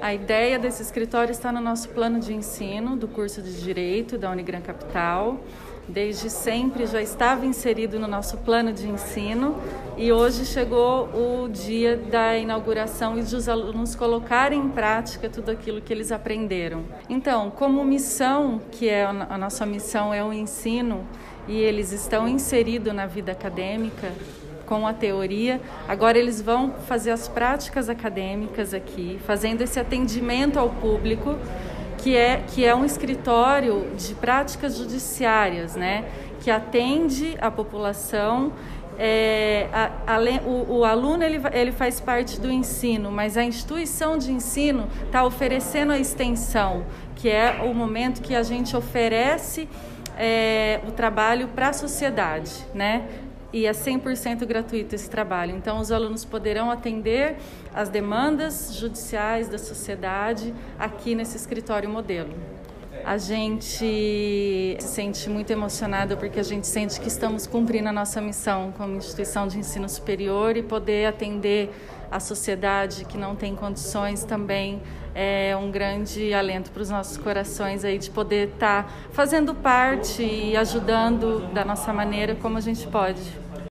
A ideia desse escritório está no nosso plano de ensino do curso de Direito da Unigran Capital. Desde sempre já estava inserido no nosso plano de ensino e hoje chegou o dia da inauguração e de os alunos colocarem em prática tudo aquilo que eles aprenderam. Então, como missão, que é a nossa missão é o ensino e eles estão inseridos na vida acadêmica, com a teoria. Agora eles vão fazer as práticas acadêmicas aqui, fazendo esse atendimento ao público, que é, que é um escritório de práticas judiciárias, né? que atende a população. É, a, a, o, o, aluno ele, ele faz parte do ensino, mas a instituição de ensino está oferecendo a extensão, que é o momento que a gente oferece é, o trabalho para a sociedade, né? E é 100% gratuito esse trabalho. Então, os alunos poderão atender as demandas judiciais da sociedade aqui nesse escritório modelo. A gente se sente muito emocionado porque a gente sente que estamos cumprindo a nossa missão como instituição de ensino superior e poder atender a sociedade que não tem condições também é um grande alento para os nossos corações aí de poder estar tá fazendo parte e ajudando da nossa maneira como a gente pode.